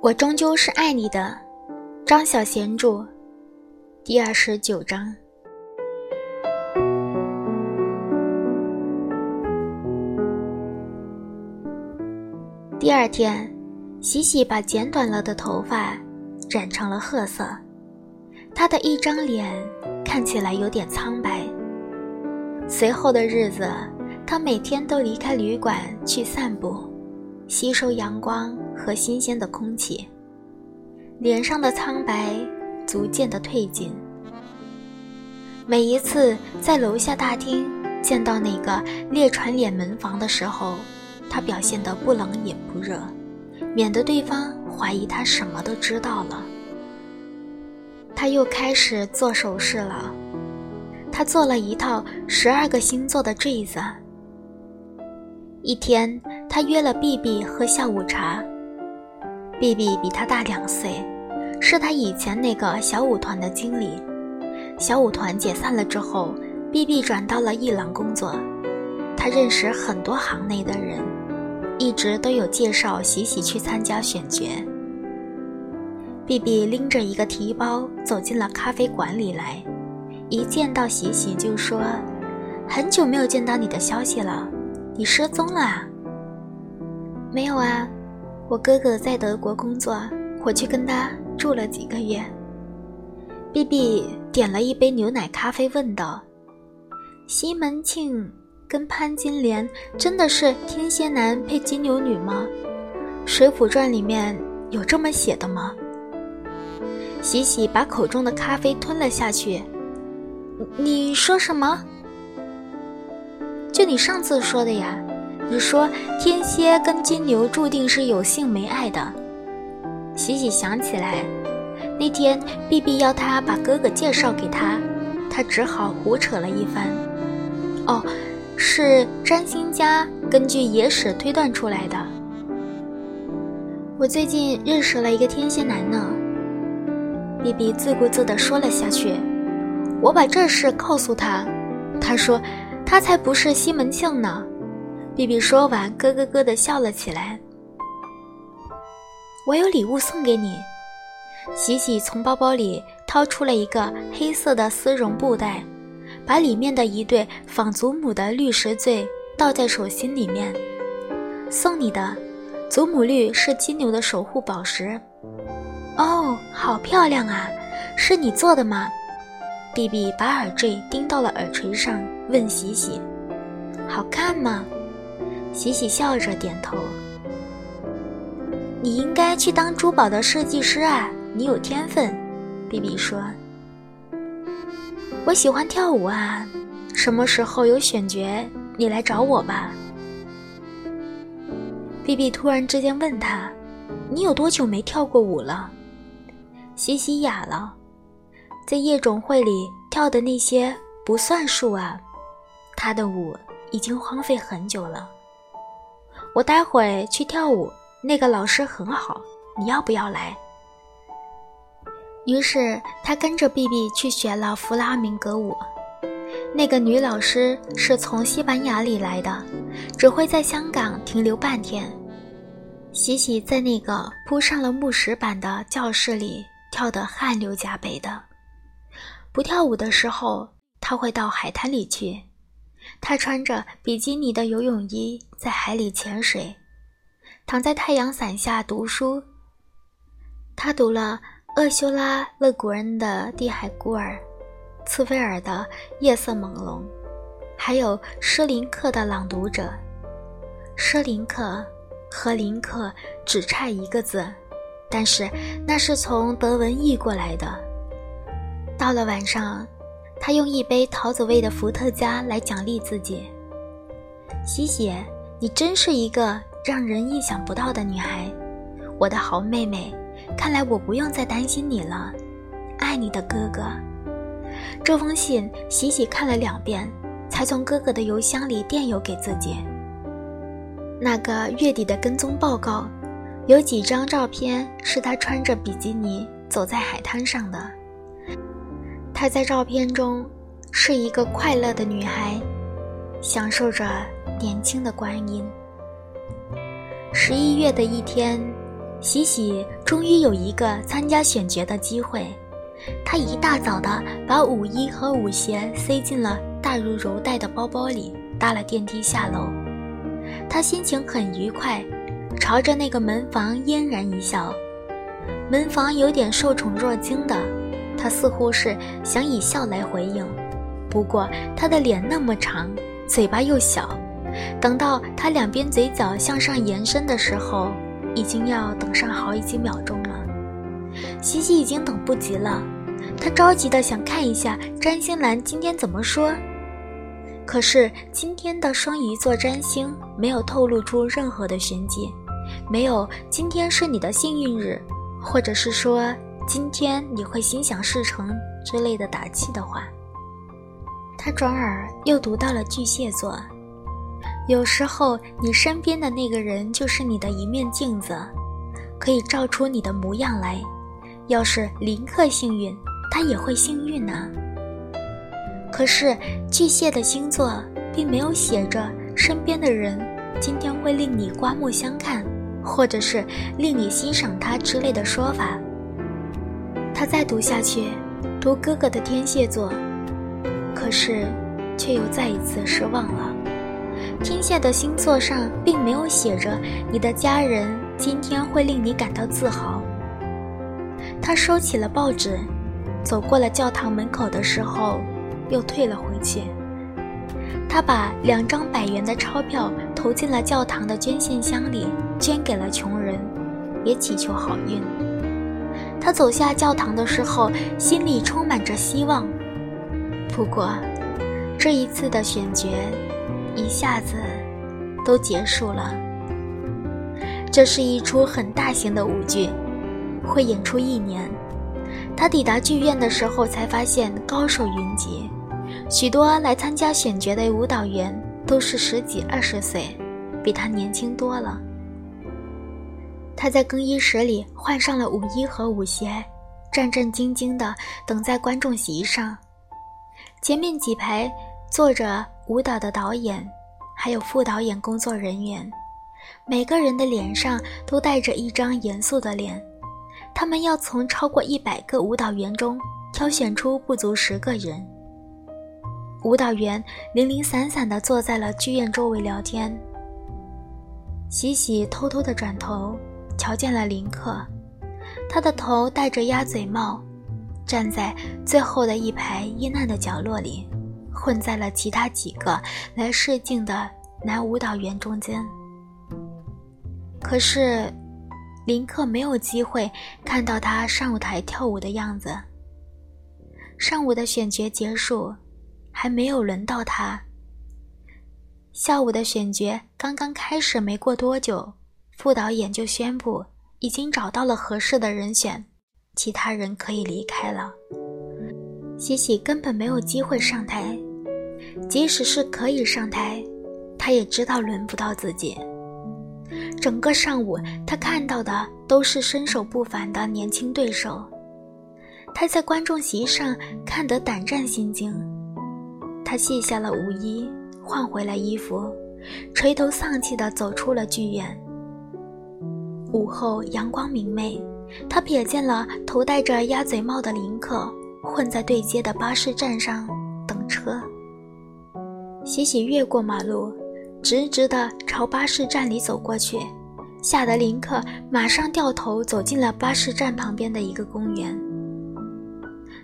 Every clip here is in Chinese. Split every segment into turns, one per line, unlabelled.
我终究是爱你的，张小娴著，第二十九章。第二天，喜喜把剪短了的头发染成了褐色，她的一张脸看起来有点苍白。随后的日子，她每天都离开旅馆去散步，吸收阳光和新鲜的空气，脸上的苍白逐渐的褪尽。每一次在楼下大厅见到那个列传脸门房的时候，他表现得不冷也不热，免得对方怀疑他什么都知道了。他又开始做首饰了，他做了一套十二个星座的坠子。一天，他约了 B B 喝下午茶。B B 比他大两岁，是他以前那个小舞团的经理。小舞团解散了之后，B B 转到了艺廊工作。他认识很多行内的人。一直都有介绍喜喜去参加选角。B B 拎着一个提包走进了咖啡馆里来，一见到喜喜就说：“很久没有见到你的消息了，你失踪了？”“没有啊，我哥哥在德国工作，我去跟他住了几个月。”B B 点了一杯牛奶咖啡，问道：“西门庆？”跟潘金莲真的是天蝎男配金牛女吗？《水浒传》里面有这么写的吗？喜喜把口中的咖啡吞了下去。你说什么？就你上次说的呀？你说天蝎跟金牛注定是有性没爱的。喜喜想起来，那天碧碧要他把哥哥介绍给他，他只好胡扯了一番。哦。是占星家根据野史推断出来的。我最近认识了一个天蝎男呢。B B 自顾自地说了下去。我把这事告诉他，他说他才不是西门庆呢。B B 说完，咯咯咯地笑了起来。我有礼物送给你。喜喜从包包里掏出了一个黑色的丝绒布袋。把里面的一对仿祖母的绿石坠倒在手心里面，送你的，祖母绿是金牛的守护宝石。哦，好漂亮啊！是你做的吗？B B 把耳坠钉到了耳垂上，问喜喜：“好看吗？”喜喜笑着点头。你应该去当珠宝的设计师啊，你有天分。B B 说。我喜欢跳舞啊，什么时候有选角，你来找我吧。B B 突然之间问他：“你有多久没跳过舞了？”喜喜哑了，在夜总会里跳的那些不算数啊，他的舞已经荒废很久了。我待会去跳舞，那个老师很好，你要不要来？于是他跟着 B B 去学了弗拉明戈舞。那个女老师是从西班牙里来的，只会在香港停留半天。喜喜在那个铺上了木石板的教室里跳得汗流浃背的。不跳舞的时候，他会到海滩里去。他穿着比基尼的游泳衣在海里潜水，躺在太阳伞下读书。他读了。厄修拉·勒古恩的《地海孤儿》，茨威尔的《夜色朦胧》，还有施林克的《朗读者》。施林克和林克只差一个字，但是那是从德文译过来的。到了晚上，他用一杯桃子味的伏特加来奖励自己。西西，你真是一个让人意想不到的女孩，我的好妹妹。看来我不用再担心你了，爱你的哥哥。这封信喜喜看了两遍，才从哥哥的邮箱里电邮给自己。那个月底的跟踪报告，有几张照片是他穿着比基尼走在海滩上的。她在照片中是一个快乐的女孩，享受着年轻的光阴。十一月的一天。喜喜终于有一个参加选角的机会，她一大早的把舞衣和舞鞋塞进了大如柔带的包包里，搭了电梯下楼。他心情很愉快，朝着那个门房嫣然一笑。门房有点受宠若惊的，他似乎是想以笑来回应。不过他的脸那么长，嘴巴又小，等到他两边嘴角向上延伸的时候。已经要等上好几秒钟了，西西已经等不及了，他着急的想看一下占星栏今天怎么说。可是今天的双鱼座占星没有透露出任何的玄机，没有今天是你的幸运日，或者是说今天你会心想事成之类的打气的话。他转而又读到了巨蟹座。有时候，你身边的那个人就是你的一面镜子，可以照出你的模样来。要是林克幸运，他也会幸运呢。可是巨蟹的星座并没有写着身边的人今天会令你刮目相看，或者是令你欣赏他之类的说法。他再读下去，读哥哥的天蝎座，可是却又再一次失望了。天蝎的星座上并没有写着你的家人今天会令你感到自豪。他收起了报纸，走过了教堂门口的时候，又退了回去。他把两张百元的钞票投进了教堂的捐献箱里，捐给了穷人，也祈求好运。他走下教堂的时候，心里充满着希望。不过，这一次的选角。一下子都结束了。这是一出很大型的舞剧，会演出一年。他抵达剧院的时候，才发现高手云集，许多来参加选角的舞蹈员都是十几二十岁，比他年轻多了。他在更衣室里换上了舞衣和舞鞋，战战兢兢地等在观众席上。前面几排坐着。舞蹈的导演，还有副导演工作人员，每个人的脸上都带着一张严肃的脸。他们要从超过一百个舞蹈员中挑选出不足十个人。舞蹈员零零散散地坐在了剧院周围聊天。喜喜偷偷地转头，瞧见了林克，他的头戴着鸭嘴帽，站在最后的一排阴暗的角落里。混在了其他几个来试镜的男舞蹈员中间。可是，林克没有机会看到他上舞台跳舞的样子。上午的选角结束，还没有轮到他。下午的选角刚刚开始没过多久，副导演就宣布已经找到了合适的人选，其他人可以离开了。喜喜根本没有机会上台。即使是可以上台，他也知道轮不到自己。整个上午，他看到的都是身手不凡的年轻对手。他在观众席上看得胆战心惊。他卸下了舞衣，换回了衣服，垂头丧气地走出了剧院。午后阳光明媚，他瞥见了头戴着鸭嘴帽的林克，混在对街的巴士站上等车。喜喜越过马路，直直地朝巴士站里走过去，吓得林克马上掉头走进了巴士站旁边的一个公园。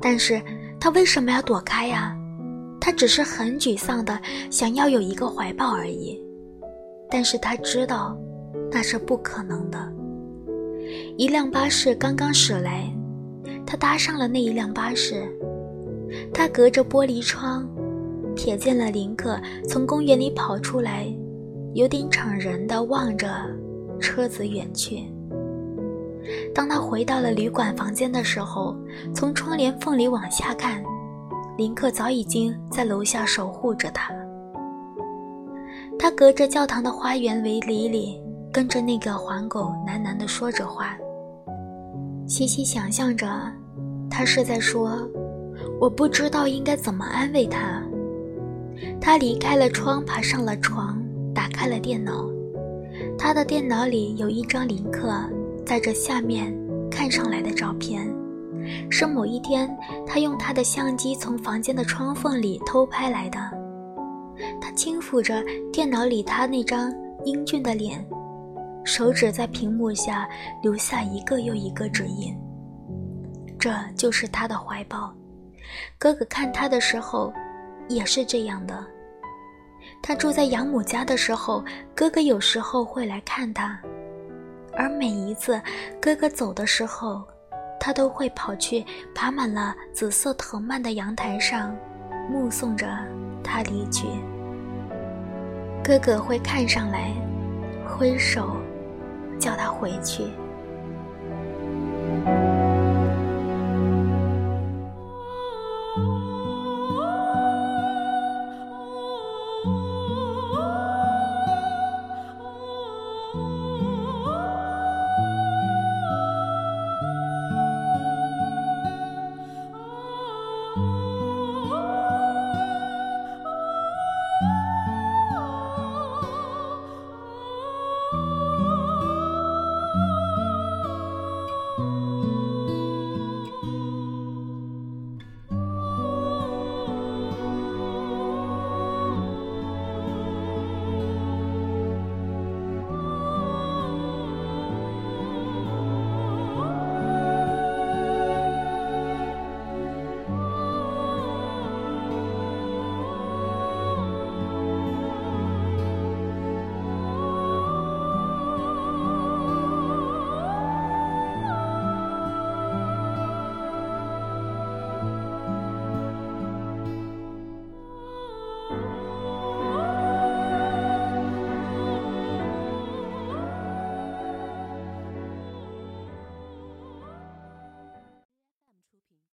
但是他为什么要躲开呀？他只是很沮丧的想要有一个怀抱而已。但是他知道，那是不可能的。一辆巴士刚刚驶来，他搭上了那一辆巴士，他隔着玻璃窗。瞥见了林克从公园里跑出来，有点怅然地望着车子远去。当他回到了旅馆房间的时候，从窗帘缝里往下看，林克早已经在楼下守护着他。他隔着教堂的花园围篱里，跟着那个黄狗喃喃地说着话。西西想象着，他是在说：“我不知道应该怎么安慰他。”他离开了窗，爬上了床，打开了电脑。他的电脑里有一张林克在这下面看上来的照片，是某一天他用他的相机从房间的窗缝里偷拍来的。他轻抚着电脑里他那张英俊的脸，手指在屏幕下留下一个又一个指印。这就是他的怀抱。哥哥看他的时候，也是这样的。他住在养母家的时候，哥哥有时候会来看他，而每一次哥哥走的时候，他都会跑去爬满了紫色藤蔓的阳台上，目送着他离去。哥哥会看上来，挥手叫他回去。